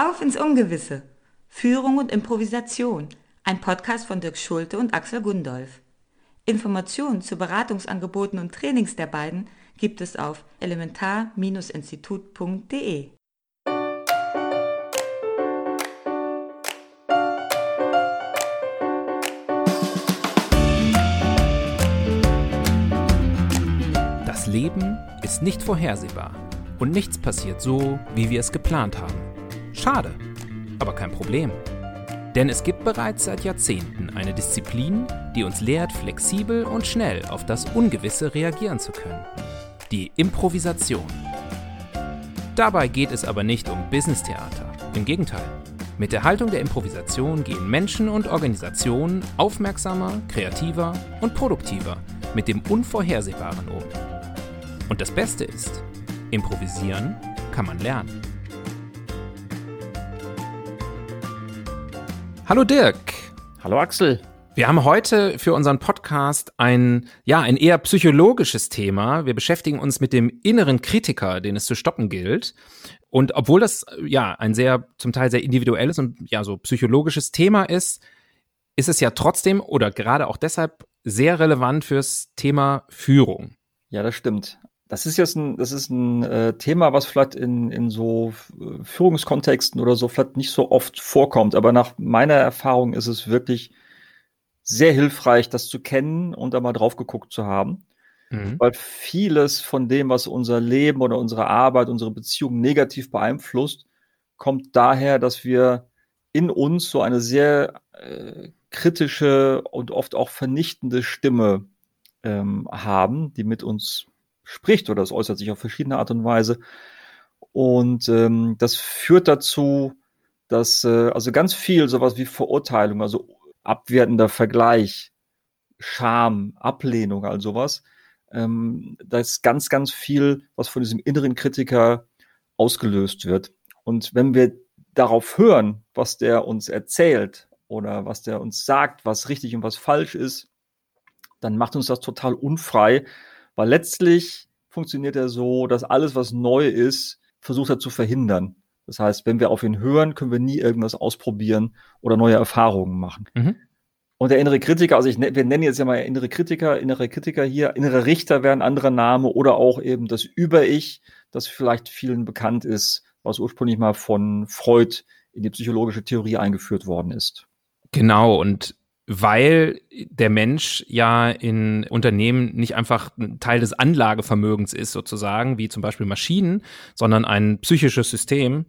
Auf ins Ungewisse. Führung und Improvisation. Ein Podcast von Dirk Schulte und Axel Gundolf. Informationen zu Beratungsangeboten und Trainings der beiden gibt es auf elementar-institut.de. Das Leben ist nicht vorhersehbar und nichts passiert so, wie wir es geplant haben. Schade, aber kein Problem. Denn es gibt bereits seit Jahrzehnten eine Disziplin, die uns lehrt, flexibel und schnell auf das Ungewisse reagieren zu können. Die Improvisation. Dabei geht es aber nicht um Business-Theater. Im Gegenteil. Mit der Haltung der Improvisation gehen Menschen und Organisationen aufmerksamer, kreativer und produktiver mit dem Unvorhersehbaren um. Und das Beste ist, improvisieren kann man lernen. Hallo Dirk. Hallo Axel. Wir haben heute für unseren Podcast ein, ja, ein eher psychologisches Thema. Wir beschäftigen uns mit dem inneren Kritiker, den es zu stoppen gilt. Und obwohl das, ja, ein sehr, zum Teil sehr individuelles und, ja, so psychologisches Thema ist, ist es ja trotzdem oder gerade auch deshalb sehr relevant fürs Thema Führung. Ja, das stimmt. Das ist jetzt ein, das ist ein äh, Thema, was vielleicht in, in so äh, Führungskontexten oder so vielleicht nicht so oft vorkommt. Aber nach meiner Erfahrung ist es wirklich sehr hilfreich, das zu kennen und da mal drauf geguckt zu haben. Mhm. Weil vieles von dem, was unser Leben oder unsere Arbeit, unsere Beziehung negativ beeinflusst, kommt daher, dass wir in uns so eine sehr äh, kritische und oft auch vernichtende Stimme ähm, haben, die mit uns spricht oder es äußert sich auf verschiedene Art und Weise. Und ähm, das führt dazu, dass äh, also ganz viel sowas wie Verurteilung, also abwertender Vergleich, Scham, Ablehnung, all sowas, ähm, da ganz, ganz viel, was von diesem inneren Kritiker ausgelöst wird. Und wenn wir darauf hören, was der uns erzählt oder was der uns sagt, was richtig und was falsch ist, dann macht uns das total unfrei, weil letztlich funktioniert er so, dass alles, was neu ist, versucht er zu verhindern. Das heißt, wenn wir auf ihn hören, können wir nie irgendwas ausprobieren oder neue Erfahrungen machen. Mhm. Und der innere Kritiker, also ich, ne, wir nennen jetzt ja mal innere Kritiker, innere Kritiker hier, innere Richter wäre ein anderer Name oder auch eben das Über-Ich, das vielleicht vielen bekannt ist, was ursprünglich mal von Freud in die psychologische Theorie eingeführt worden ist. Genau, und weil der Mensch ja in Unternehmen nicht einfach ein Teil des Anlagevermögens ist, sozusagen, wie zum Beispiel Maschinen, sondern ein psychisches System,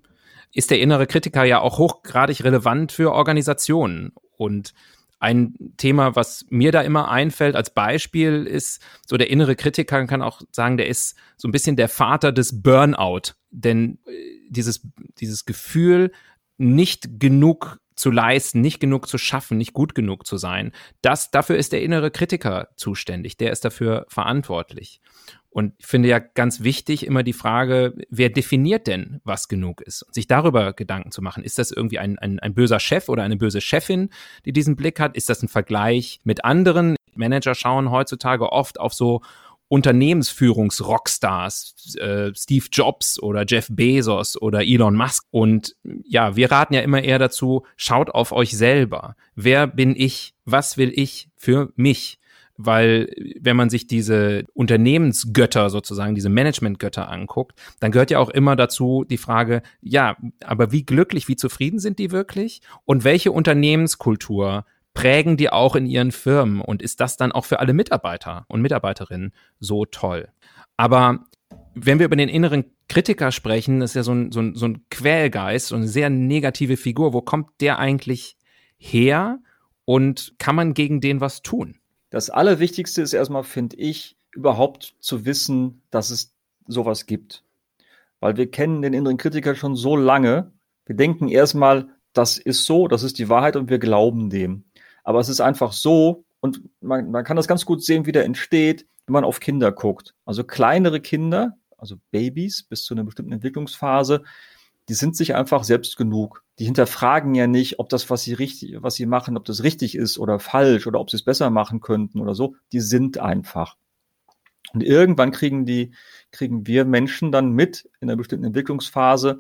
ist der innere Kritiker ja auch hochgradig relevant für Organisationen. Und ein Thema, was mir da immer einfällt als Beispiel, ist so der innere Kritiker kann auch sagen, der ist so ein bisschen der Vater des Burnout. Denn äh, dieses, dieses Gefühl, nicht genug zu leisten, nicht genug zu schaffen, nicht gut genug zu sein. Das, dafür ist der innere Kritiker zuständig. Der ist dafür verantwortlich. Und ich finde ja ganz wichtig immer die Frage, wer definiert denn, was genug ist? Und sich darüber Gedanken zu machen. Ist das irgendwie ein, ein, ein böser Chef oder eine böse Chefin, die diesen Blick hat? Ist das ein Vergleich mit anderen? Manager schauen heutzutage oft auf so Unternehmensführungs-Rockstars, äh, Steve Jobs oder Jeff Bezos oder Elon Musk. Und ja, wir raten ja immer eher dazu, schaut auf euch selber. Wer bin ich? Was will ich für mich? Weil wenn man sich diese Unternehmensgötter sozusagen, diese Managementgötter anguckt, dann gehört ja auch immer dazu die Frage, ja, aber wie glücklich, wie zufrieden sind die wirklich? Und welche Unternehmenskultur prägen die auch in ihren Firmen und ist das dann auch für alle Mitarbeiter und Mitarbeiterinnen so toll. Aber wenn wir über den inneren Kritiker sprechen, ist ja so ein, so ein, so ein Quälgeist, so eine sehr negative Figur. Wo kommt der eigentlich her und kann man gegen den was tun? Das Allerwichtigste ist erstmal, finde ich, überhaupt zu wissen, dass es sowas gibt. Weil wir kennen den inneren Kritiker schon so lange. Wir denken erstmal, das ist so, das ist die Wahrheit und wir glauben dem. Aber es ist einfach so, und man, man kann das ganz gut sehen, wie der entsteht, wenn man auf Kinder guckt. Also kleinere Kinder, also Babys bis zu einer bestimmten Entwicklungsphase, die sind sich einfach selbst genug. Die hinterfragen ja nicht, ob das, was sie richtig, was sie machen, ob das richtig ist oder falsch oder ob sie es besser machen könnten oder so. Die sind einfach. Und irgendwann kriegen die, kriegen wir Menschen dann mit in einer bestimmten Entwicklungsphase,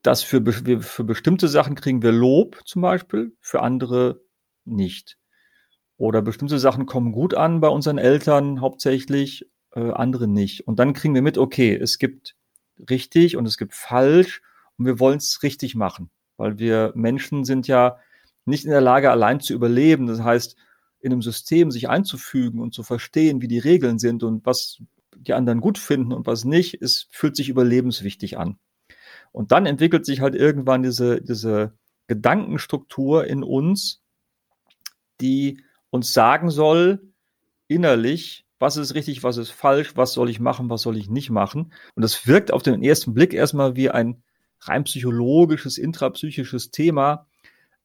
dass für, für bestimmte Sachen kriegen wir Lob zum Beispiel, für andere nicht. Oder bestimmte Sachen kommen gut an bei unseren Eltern hauptsächlich, äh, andere nicht. Und dann kriegen wir mit, okay, es gibt richtig und es gibt falsch und wir wollen es richtig machen, weil wir Menschen sind ja nicht in der Lage, allein zu überleben. Das heißt, in einem System sich einzufügen und zu verstehen, wie die Regeln sind und was die anderen gut finden und was nicht, ist, fühlt sich überlebenswichtig an. Und dann entwickelt sich halt irgendwann diese, diese Gedankenstruktur in uns, die uns sagen soll, innerlich, was ist richtig, was ist falsch, was soll ich machen, was soll ich nicht machen. Und das wirkt auf den ersten Blick erstmal wie ein rein psychologisches, intrapsychisches Thema,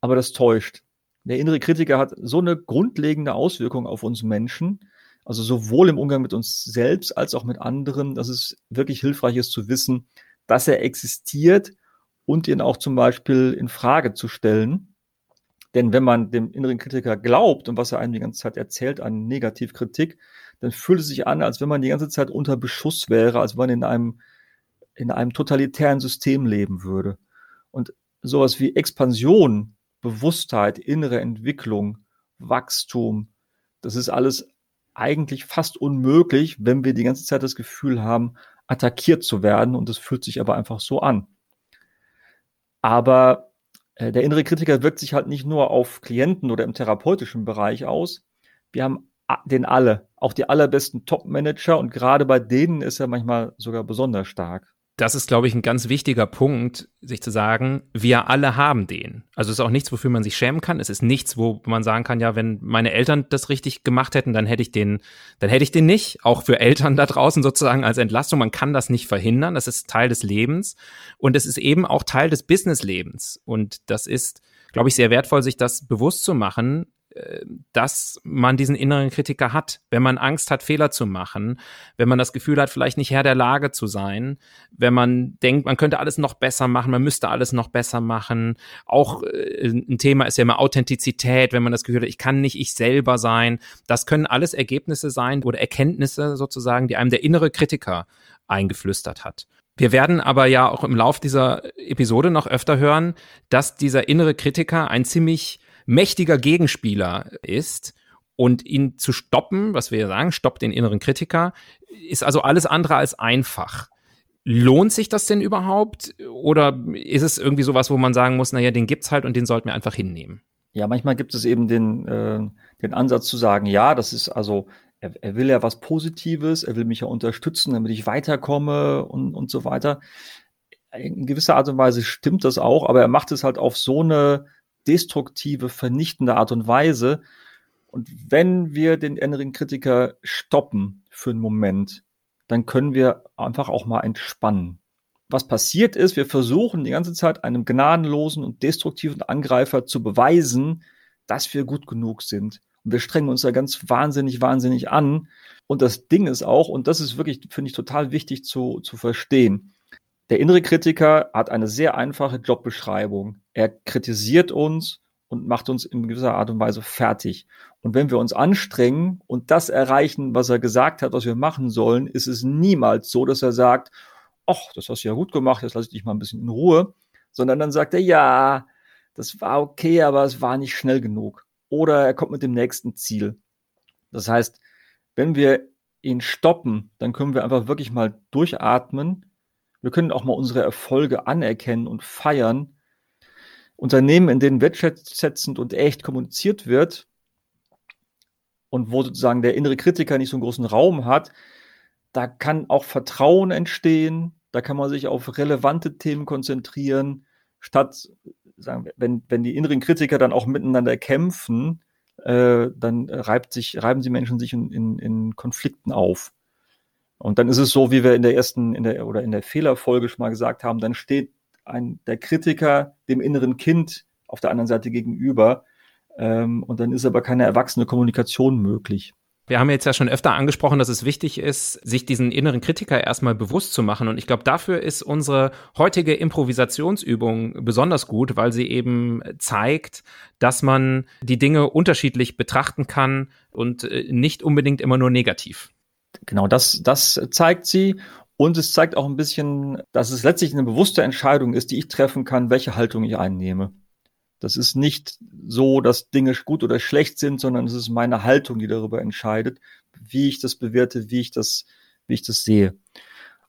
aber das täuscht. Der innere Kritiker hat so eine grundlegende Auswirkung auf uns Menschen, also sowohl im Umgang mit uns selbst als auch mit anderen, dass es wirklich hilfreich ist zu wissen, dass er existiert und ihn auch zum Beispiel in Frage zu stellen. Denn wenn man dem inneren Kritiker glaubt und was er einem die ganze Zeit erzählt an Negativkritik, dann fühlt es sich an, als wenn man die ganze Zeit unter Beschuss wäre, als wenn man in einem, in einem totalitären System leben würde. Und sowas wie Expansion, Bewusstheit, innere Entwicklung, Wachstum, das ist alles eigentlich fast unmöglich, wenn wir die ganze Zeit das Gefühl haben, attackiert zu werden und es fühlt sich aber einfach so an. Aber der innere Kritiker wirkt sich halt nicht nur auf Klienten oder im therapeutischen Bereich aus. Wir haben den alle, auch die allerbesten Top-Manager und gerade bei denen ist er manchmal sogar besonders stark das ist, glaube ich, ein ganz wichtiger Punkt, sich zu sagen, wir alle haben den. Also es ist auch nichts, wofür man sich schämen kann. Es ist nichts, wo man sagen kann, ja, wenn meine Eltern das richtig gemacht hätten, dann hätte ich den, dann hätte ich den nicht. Auch für Eltern da draußen sozusagen als Entlastung. Man kann das nicht verhindern. Das ist Teil des Lebens. Und es ist eben auch Teil des Businesslebens. Und das ist, glaube ich, sehr wertvoll, sich das bewusst zu machen, dass man diesen inneren Kritiker hat, wenn man Angst hat, Fehler zu machen, wenn man das Gefühl hat, vielleicht nicht Herr der Lage zu sein, wenn man denkt, man könnte alles noch besser machen, man müsste alles noch besser machen. Auch äh, ein Thema ist ja immer Authentizität, wenn man das Gefühl hat, ich kann nicht ich selber sein. Das können alles Ergebnisse sein oder Erkenntnisse sozusagen, die einem der innere Kritiker eingeflüstert hat. Wir werden aber ja auch im Lauf dieser Episode noch öfter hören, dass dieser innere Kritiker ein ziemlich mächtiger Gegenspieler ist und ihn zu stoppen, was wir ja sagen, stoppt den inneren Kritiker, ist also alles andere als einfach. Lohnt sich das denn überhaupt? Oder ist es irgendwie sowas, wo man sagen muss, naja, den gibt's halt und den sollten wir einfach hinnehmen? Ja, manchmal gibt es eben den, äh, den Ansatz zu sagen, ja, das ist also, er, er will ja was Positives, er will mich ja unterstützen, damit ich weiterkomme und, und so weiter. In gewisser Art und Weise stimmt das auch, aber er macht es halt auf so eine destruktive, vernichtende Art und Weise. Und wenn wir den inneren Kritiker stoppen für einen Moment, dann können wir einfach auch mal entspannen. Was passiert ist, wir versuchen die ganze Zeit einem gnadenlosen und destruktiven Angreifer zu beweisen, dass wir gut genug sind. Und wir strengen uns da ganz wahnsinnig, wahnsinnig an. Und das Ding ist auch, und das ist wirklich, finde ich, total wichtig zu, zu verstehen. Der innere Kritiker hat eine sehr einfache Jobbeschreibung. Er kritisiert uns und macht uns in gewisser Art und Weise fertig. Und wenn wir uns anstrengen und das erreichen, was er gesagt hat, was wir machen sollen, ist es niemals so, dass er sagt, ach, das hast du ja gut gemacht, jetzt lasse ich dich mal ein bisschen in Ruhe, sondern dann sagt er, ja, das war okay, aber es war nicht schnell genug. Oder er kommt mit dem nächsten Ziel. Das heißt, wenn wir ihn stoppen, dann können wir einfach wirklich mal durchatmen wir können auch mal unsere Erfolge anerkennen und feiern. Unternehmen, in denen wertschätzend und echt kommuniziert wird und wo sozusagen der innere Kritiker nicht so einen großen Raum hat, da kann auch Vertrauen entstehen, da kann man sich auf relevante Themen konzentrieren, statt, sagen wir, wenn, wenn die inneren Kritiker dann auch miteinander kämpfen, äh, dann reibt sich, reiben die Menschen sich in, in, in Konflikten auf. Und dann ist es so, wie wir in der ersten, in der, oder in der Fehlerfolge schon mal gesagt haben, dann steht ein, der Kritiker dem inneren Kind auf der anderen Seite gegenüber. Ähm, und dann ist aber keine erwachsene Kommunikation möglich. Wir haben jetzt ja schon öfter angesprochen, dass es wichtig ist, sich diesen inneren Kritiker erstmal bewusst zu machen. Und ich glaube, dafür ist unsere heutige Improvisationsübung besonders gut, weil sie eben zeigt, dass man die Dinge unterschiedlich betrachten kann und äh, nicht unbedingt immer nur negativ genau das, das zeigt sie. Und es zeigt auch ein bisschen, dass es letztlich eine bewusste Entscheidung ist, die ich treffen kann, welche Haltung ich einnehme. Das ist nicht so, dass Dinge gut oder schlecht sind, sondern es ist meine Haltung, die darüber entscheidet, wie ich das bewerte, wie ich das, wie ich das sehe.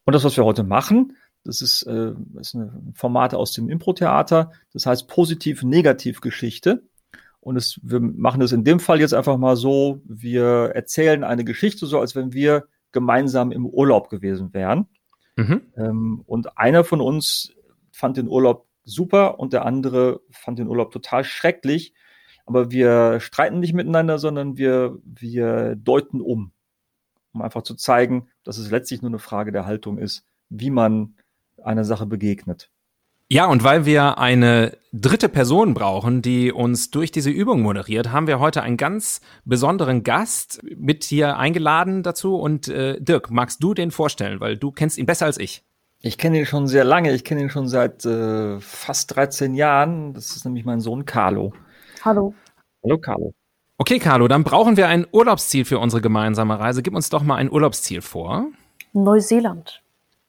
Und das, was wir heute machen, das ist, äh, das ist ein Format aus dem Impro-Theater. Das heißt Positiv-Negativ-Geschichte. Und es, wir machen das in dem Fall jetzt einfach mal so, wir erzählen eine Geschichte so, als wenn wir gemeinsam im Urlaub gewesen wären. Mhm. Ähm, und einer von uns fand den Urlaub super und der andere fand den Urlaub total schrecklich. Aber wir streiten nicht miteinander, sondern wir, wir deuten um, um einfach zu zeigen, dass es letztlich nur eine Frage der Haltung ist, wie man einer Sache begegnet. Ja, und weil wir eine dritte Person brauchen, die uns durch diese Übung moderiert, haben wir heute einen ganz besonderen Gast mit hier eingeladen dazu. Und äh, Dirk, magst du den vorstellen, weil du kennst ihn besser als ich. Ich kenne ihn schon sehr lange. Ich kenne ihn schon seit äh, fast 13 Jahren. Das ist nämlich mein Sohn Carlo. Hallo. Hallo, Carlo. Okay, Carlo, dann brauchen wir ein Urlaubsziel für unsere gemeinsame Reise. Gib uns doch mal ein Urlaubsziel vor. Neuseeland.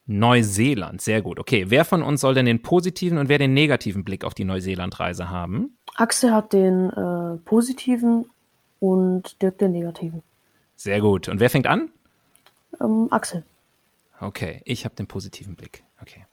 Neuseeland, sehr gut. Okay, wer von uns soll denn den positiven und wer den negativen Blick auf die Neuseeland-Reise haben? Axel hat den äh, positiven und Dirk den negativen. Sehr gut. Und wer fängt an? Ähm, Axel. Okay, ich habe den positiven Blick. Okay.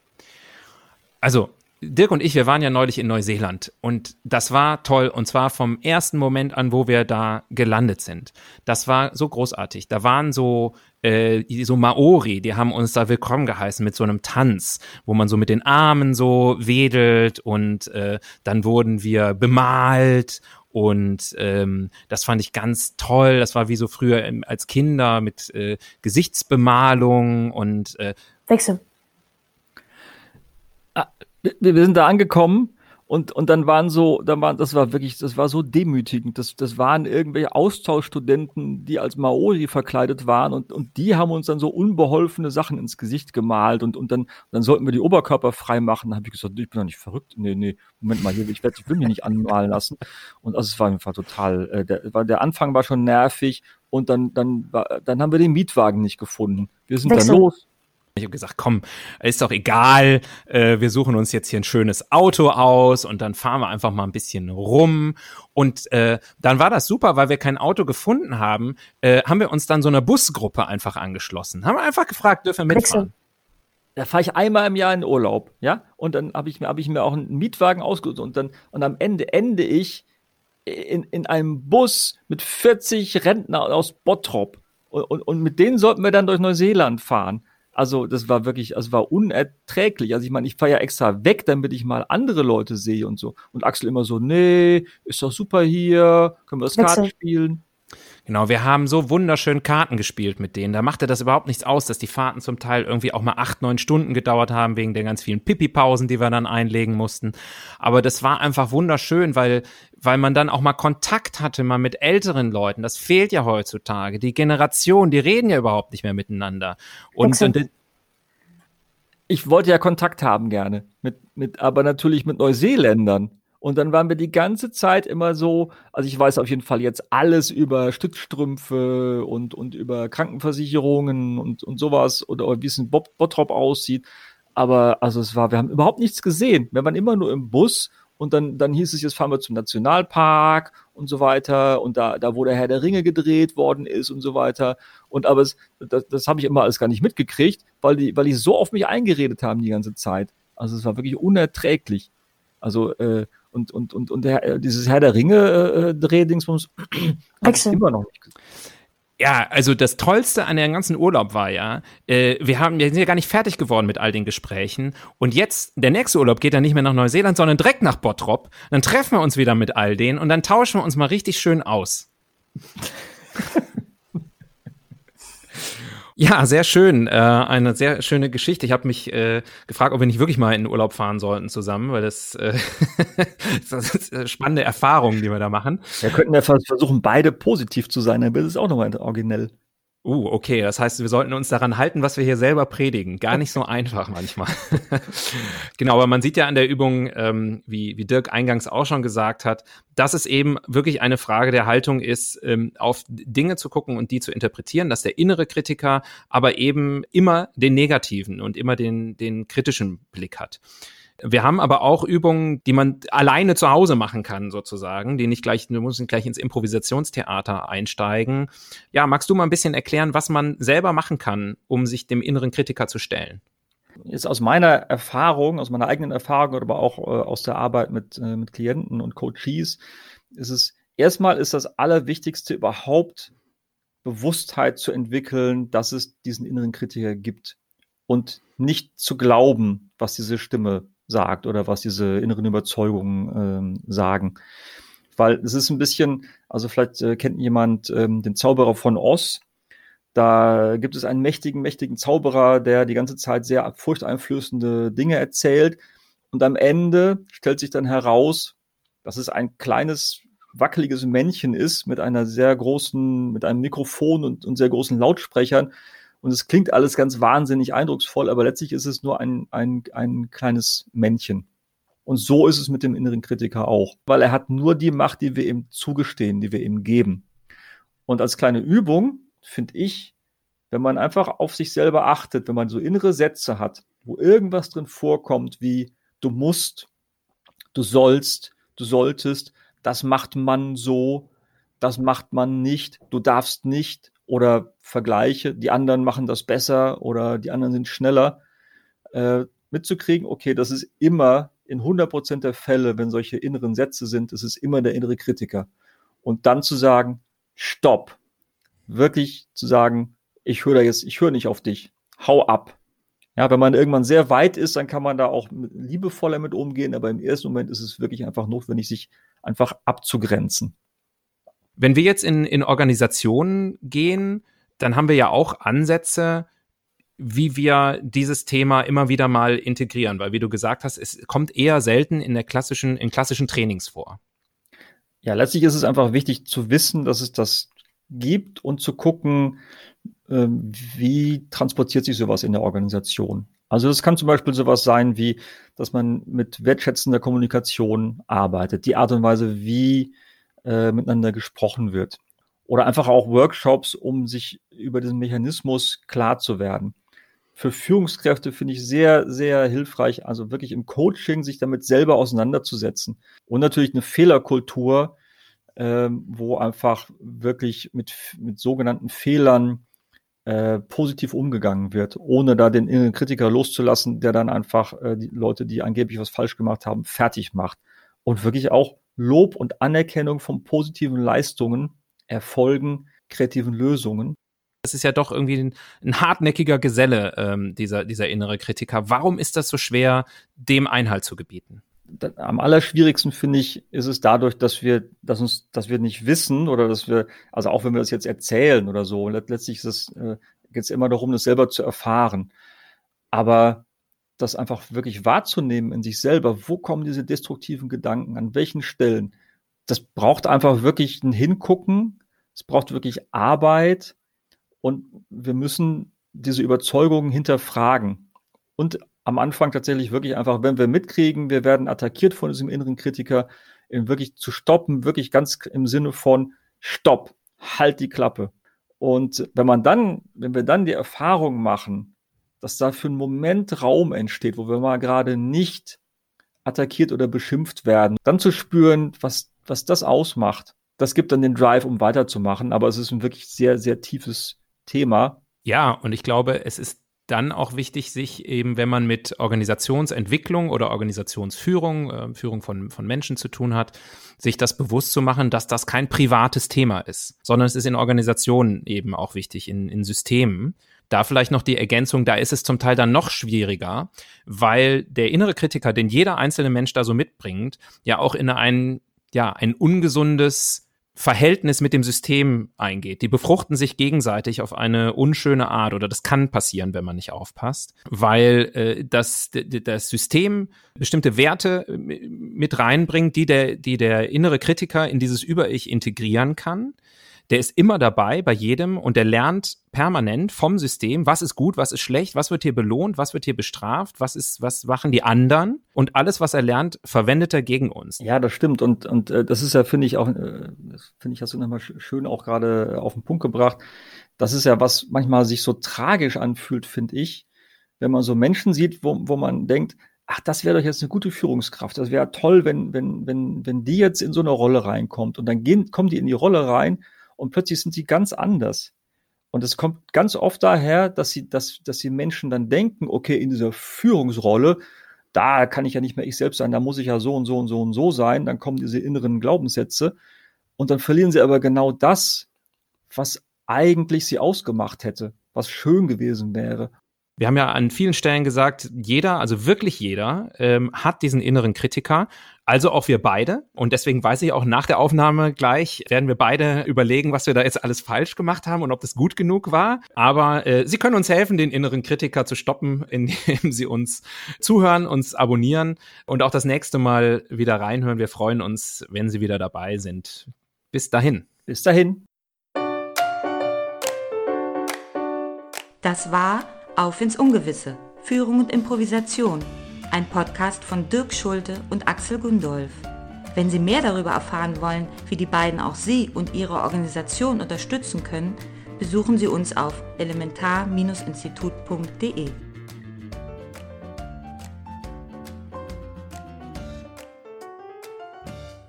Also, Dirk und ich, wir waren ja neulich in Neuseeland und das war toll und zwar vom ersten Moment an, wo wir da gelandet sind. Das war so großartig. Da waren so äh, so Maori, die haben uns da willkommen geheißen mit so einem Tanz, wo man so mit den Armen so wedelt und äh, dann wurden wir bemalt und ähm, das fand ich ganz toll. Das war wie so früher als Kinder mit äh, Gesichtsbemalung und äh, Wechsel wir sind da angekommen und, und dann waren so, dann waren, das war wirklich, das war so demütigend. Das, das waren irgendwelche Austauschstudenten, die als Maori verkleidet waren und, und die haben uns dann so unbeholfene Sachen ins Gesicht gemalt und, und dann, dann sollten wir die Oberkörper frei machen. Da habe ich gesagt, ich bin doch nicht verrückt. Nee, nee, Moment mal hier, ich, werd, ich will mich nicht anmalen lassen. Und also es war einfach total, äh, der, war, der Anfang war schon nervig und dann, dann, dann haben wir den Mietwagen nicht gefunden. Wir sind Wechsel. dann los ich habe gesagt, komm, ist doch egal, äh, wir suchen uns jetzt hier ein schönes Auto aus und dann fahren wir einfach mal ein bisschen rum. Und äh, dann war das super, weil wir kein Auto gefunden haben, äh, haben wir uns dann so einer Busgruppe einfach angeschlossen. Haben wir einfach gefragt, dürfen wir mitfahren? Da fahre ich einmal im Jahr in Urlaub, ja? Und dann habe ich mir hab ich mir auch einen Mietwagen ausgesucht und dann und am Ende ende ich in, in einem Bus mit 40 Rentner aus Bottrop und, und, und mit denen sollten wir dann durch Neuseeland fahren. Also das war wirklich, also war unerträglich. Also ich meine, ich fahre ja extra weg, damit ich mal andere Leute sehe und so. Und Axel immer so, nee, ist doch super hier, können wir das Karten spielen. Genau, wir haben so wunderschön Karten gespielt mit denen. Da machte das überhaupt nichts aus, dass die Fahrten zum Teil irgendwie auch mal acht, neun Stunden gedauert haben, wegen der ganz vielen Pipi-Pausen, die wir dann einlegen mussten. Aber das war einfach wunderschön, weil, weil man dann auch mal Kontakt hatte, mal mit älteren Leuten. Das fehlt ja heutzutage. Die Generation, die reden ja überhaupt nicht mehr miteinander. Und, und ich wollte ja Kontakt haben gerne, mit, mit, aber natürlich mit Neuseeländern. Und dann waren wir die ganze Zeit immer so, also ich weiß auf jeden Fall jetzt alles über Stützstrümpfe und, und über Krankenversicherungen und, und sowas oder, wie es in Bob, Bottrop aussieht. Aber also es war, wir haben überhaupt nichts gesehen. Wir waren immer nur im Bus und dann, dann hieß es, jetzt fahren wir zum Nationalpark und so weiter und da, da wo der Herr der Ringe gedreht worden ist und so weiter. Und aber es, das, das habe ich immer alles gar nicht mitgekriegt, weil die, weil die so auf mich eingeredet haben die ganze Zeit. Also es war wirklich unerträglich. Also äh, und, und, und, und der, äh, dieses Herr der Ringe äh, Drehdingsbums immer noch nicht ja, also das Tollste an dem ganzen Urlaub war ja, äh, wir haben, wir sind ja gar nicht fertig geworden mit all den Gesprächen. Und jetzt, der nächste Urlaub geht dann nicht mehr nach Neuseeland, sondern direkt nach Bottrop. Dann treffen wir uns wieder mit all denen und dann tauschen wir uns mal richtig schön aus. Ja, sehr schön. Äh, eine sehr schöne Geschichte. Ich habe mich äh, gefragt, ob wir nicht wirklich mal in den Urlaub fahren sollten zusammen, weil das, äh, das ist eine spannende Erfahrung, die wir da machen. Wir könnten ja versuchen, beide positiv zu sein, dann wird es auch nochmal originell. Uh, okay, das heißt, wir sollten uns daran halten, was wir hier selber predigen. Gar nicht so einfach manchmal. genau, aber man sieht ja an der Übung, ähm, wie, wie Dirk eingangs auch schon gesagt hat, dass es eben wirklich eine Frage der Haltung ist, ähm, auf Dinge zu gucken und die zu interpretieren, dass der innere Kritiker aber eben immer den negativen und immer den, den kritischen Blick hat. Wir haben aber auch Übungen, die man alleine zu Hause machen kann, sozusagen, die nicht gleich, musst nicht gleich ins Improvisationstheater einsteigen. Ja, magst du mal ein bisschen erklären, was man selber machen kann, um sich dem inneren Kritiker zu stellen? Jetzt aus meiner Erfahrung, aus meiner eigenen Erfahrung, aber auch äh, aus der Arbeit mit, äh, mit Klienten und Coaches, ist es erstmal ist das Allerwichtigste überhaupt Bewusstheit zu entwickeln, dass es diesen inneren Kritiker gibt und nicht zu glauben, was diese Stimme sagt oder was diese inneren Überzeugungen ähm, sagen. Weil es ist ein bisschen, also vielleicht äh, kennt jemand ähm, den Zauberer von Oz. Da gibt es einen mächtigen, mächtigen Zauberer, der die ganze Zeit sehr furchteinflößende Dinge erzählt. Und am Ende stellt sich dann heraus, dass es ein kleines, wackeliges Männchen ist mit einer sehr großen, mit einem Mikrofon und, und sehr großen Lautsprechern, und es klingt alles ganz wahnsinnig eindrucksvoll, aber letztlich ist es nur ein, ein, ein kleines Männchen. Und so ist es mit dem inneren Kritiker auch, weil er hat nur die Macht, die wir ihm zugestehen, die wir ihm geben. Und als kleine Übung finde ich, wenn man einfach auf sich selber achtet, wenn man so innere Sätze hat, wo irgendwas drin vorkommt, wie du musst, du sollst, du solltest, das macht man so, das macht man nicht, du darfst nicht oder Vergleiche, die anderen machen das besser oder die anderen sind schneller, äh, mitzukriegen, okay, das ist immer in 100% der Fälle, wenn solche inneren Sätze sind, das ist immer der innere Kritiker. Und dann zu sagen, stopp. Wirklich zu sagen, ich höre da jetzt, ich höre nicht auf dich. Hau ab. Ja, wenn man irgendwann sehr weit ist, dann kann man da auch liebevoller mit umgehen, aber im ersten Moment ist es wirklich einfach notwendig, sich einfach abzugrenzen. Wenn wir jetzt in, in Organisationen gehen, dann haben wir ja auch Ansätze, wie wir dieses Thema immer wieder mal integrieren, weil wie du gesagt hast, es kommt eher selten in der klassischen, in klassischen Trainings vor. Ja, letztlich ist es einfach wichtig zu wissen, dass es das gibt und zu gucken, ähm, wie transportiert sich sowas in der Organisation. Also das kann zum Beispiel sowas sein wie, dass man mit wertschätzender Kommunikation arbeitet, die Art und Weise, wie äh, miteinander gesprochen wird. Oder einfach auch Workshops, um sich über diesen Mechanismus klar zu werden. Für Führungskräfte finde ich sehr, sehr hilfreich, also wirklich im Coaching sich damit selber auseinanderzusetzen. Und natürlich eine Fehlerkultur, ähm, wo einfach wirklich mit, mit sogenannten Fehlern äh, positiv umgegangen wird, ohne da den inneren Kritiker loszulassen, der dann einfach äh, die Leute, die angeblich was falsch gemacht haben, fertig macht. Und wirklich auch Lob und Anerkennung von positiven Leistungen, Erfolgen, kreativen Lösungen. Das ist ja doch irgendwie ein, ein hartnäckiger Geselle, ähm, dieser, dieser innere Kritiker. Warum ist das so schwer, dem Einhalt zu gebieten? Am allerschwierigsten finde ich, ist es dadurch, dass wir, dass uns, dass wir nicht wissen oder dass wir, also auch wenn wir das jetzt erzählen oder so, letztlich ist es, äh, geht es immer darum, das selber zu erfahren. Aber das einfach wirklich wahrzunehmen in sich selber. Wo kommen diese destruktiven Gedanken? An welchen Stellen? Das braucht einfach wirklich ein Hingucken. Es braucht wirklich Arbeit. Und wir müssen diese Überzeugungen hinterfragen. Und am Anfang tatsächlich wirklich einfach, wenn wir mitkriegen, wir werden attackiert von diesem inneren Kritiker, wirklich zu stoppen, wirklich ganz im Sinne von Stopp, halt die Klappe. Und wenn man dann, wenn wir dann die Erfahrung machen, dass da für einen Moment Raum entsteht, wo wir mal gerade nicht attackiert oder beschimpft werden. Dann zu spüren, was, was das ausmacht, das gibt dann den Drive, um weiterzumachen. Aber es ist ein wirklich sehr, sehr tiefes Thema. Ja, und ich glaube, es ist dann auch wichtig, sich eben, wenn man mit Organisationsentwicklung oder Organisationsführung, äh, Führung von, von Menschen zu tun hat, sich das bewusst zu machen, dass das kein privates Thema ist, sondern es ist in Organisationen eben auch wichtig, in, in Systemen. Da vielleicht noch die Ergänzung, da ist es zum Teil dann noch schwieriger, weil der innere Kritiker, den jeder einzelne Mensch da so mitbringt, ja auch in ein, ja, ein ungesundes Verhältnis mit dem System eingeht. Die befruchten sich gegenseitig auf eine unschöne Art oder das kann passieren, wenn man nicht aufpasst, weil äh, das, das System bestimmte Werte mit reinbringt, die der, die der innere Kritiker in dieses Über-Ich integrieren kann der ist immer dabei bei jedem und der lernt permanent vom System, was ist gut, was ist schlecht, was wird hier belohnt, was wird hier bestraft, was ist, was machen die anderen und alles, was er lernt, verwendet er gegen uns. Ja, das stimmt und und äh, das ist ja finde ich auch, äh, finde ich hast du nochmal schön auch gerade auf den Punkt gebracht. Das ist ja was manchmal sich so tragisch anfühlt, finde ich, wenn man so Menschen sieht, wo, wo man denkt, ach, das wäre doch jetzt eine gute Führungskraft. Das wäre toll, wenn, wenn, wenn, wenn die jetzt in so eine Rolle reinkommt. Und dann gehen, kommen die in die Rolle rein und plötzlich sind sie ganz anders. Und es kommt ganz oft daher, dass sie, dass, dass die Menschen dann denken, okay, in dieser Führungsrolle, da kann ich ja nicht mehr ich selbst sein, da muss ich ja so und so und so und so sein. Dann kommen diese inneren Glaubenssätze. Und dann verlieren sie aber genau das, was eigentlich sie ausgemacht hätte, was schön gewesen wäre. Wir haben ja an vielen Stellen gesagt, jeder, also wirklich jeder, ähm, hat diesen inneren Kritiker, also auch wir beide. Und deswegen weiß ich auch nach der Aufnahme gleich, werden wir beide überlegen, was wir da jetzt alles falsch gemacht haben und ob das gut genug war. Aber äh, Sie können uns helfen, den inneren Kritiker zu stoppen, indem Sie uns zuhören, uns abonnieren und auch das nächste Mal wieder reinhören. Wir freuen uns, wenn Sie wieder dabei sind. Bis dahin. Bis dahin. Das war Auf ins Ungewisse, Führung und Improvisation, ein Podcast von Dirk Schulte und Axel Gundolf. Wenn Sie mehr darüber erfahren wollen, wie die beiden auch Sie und Ihre Organisation unterstützen können, besuchen Sie uns auf elementar-institut.de.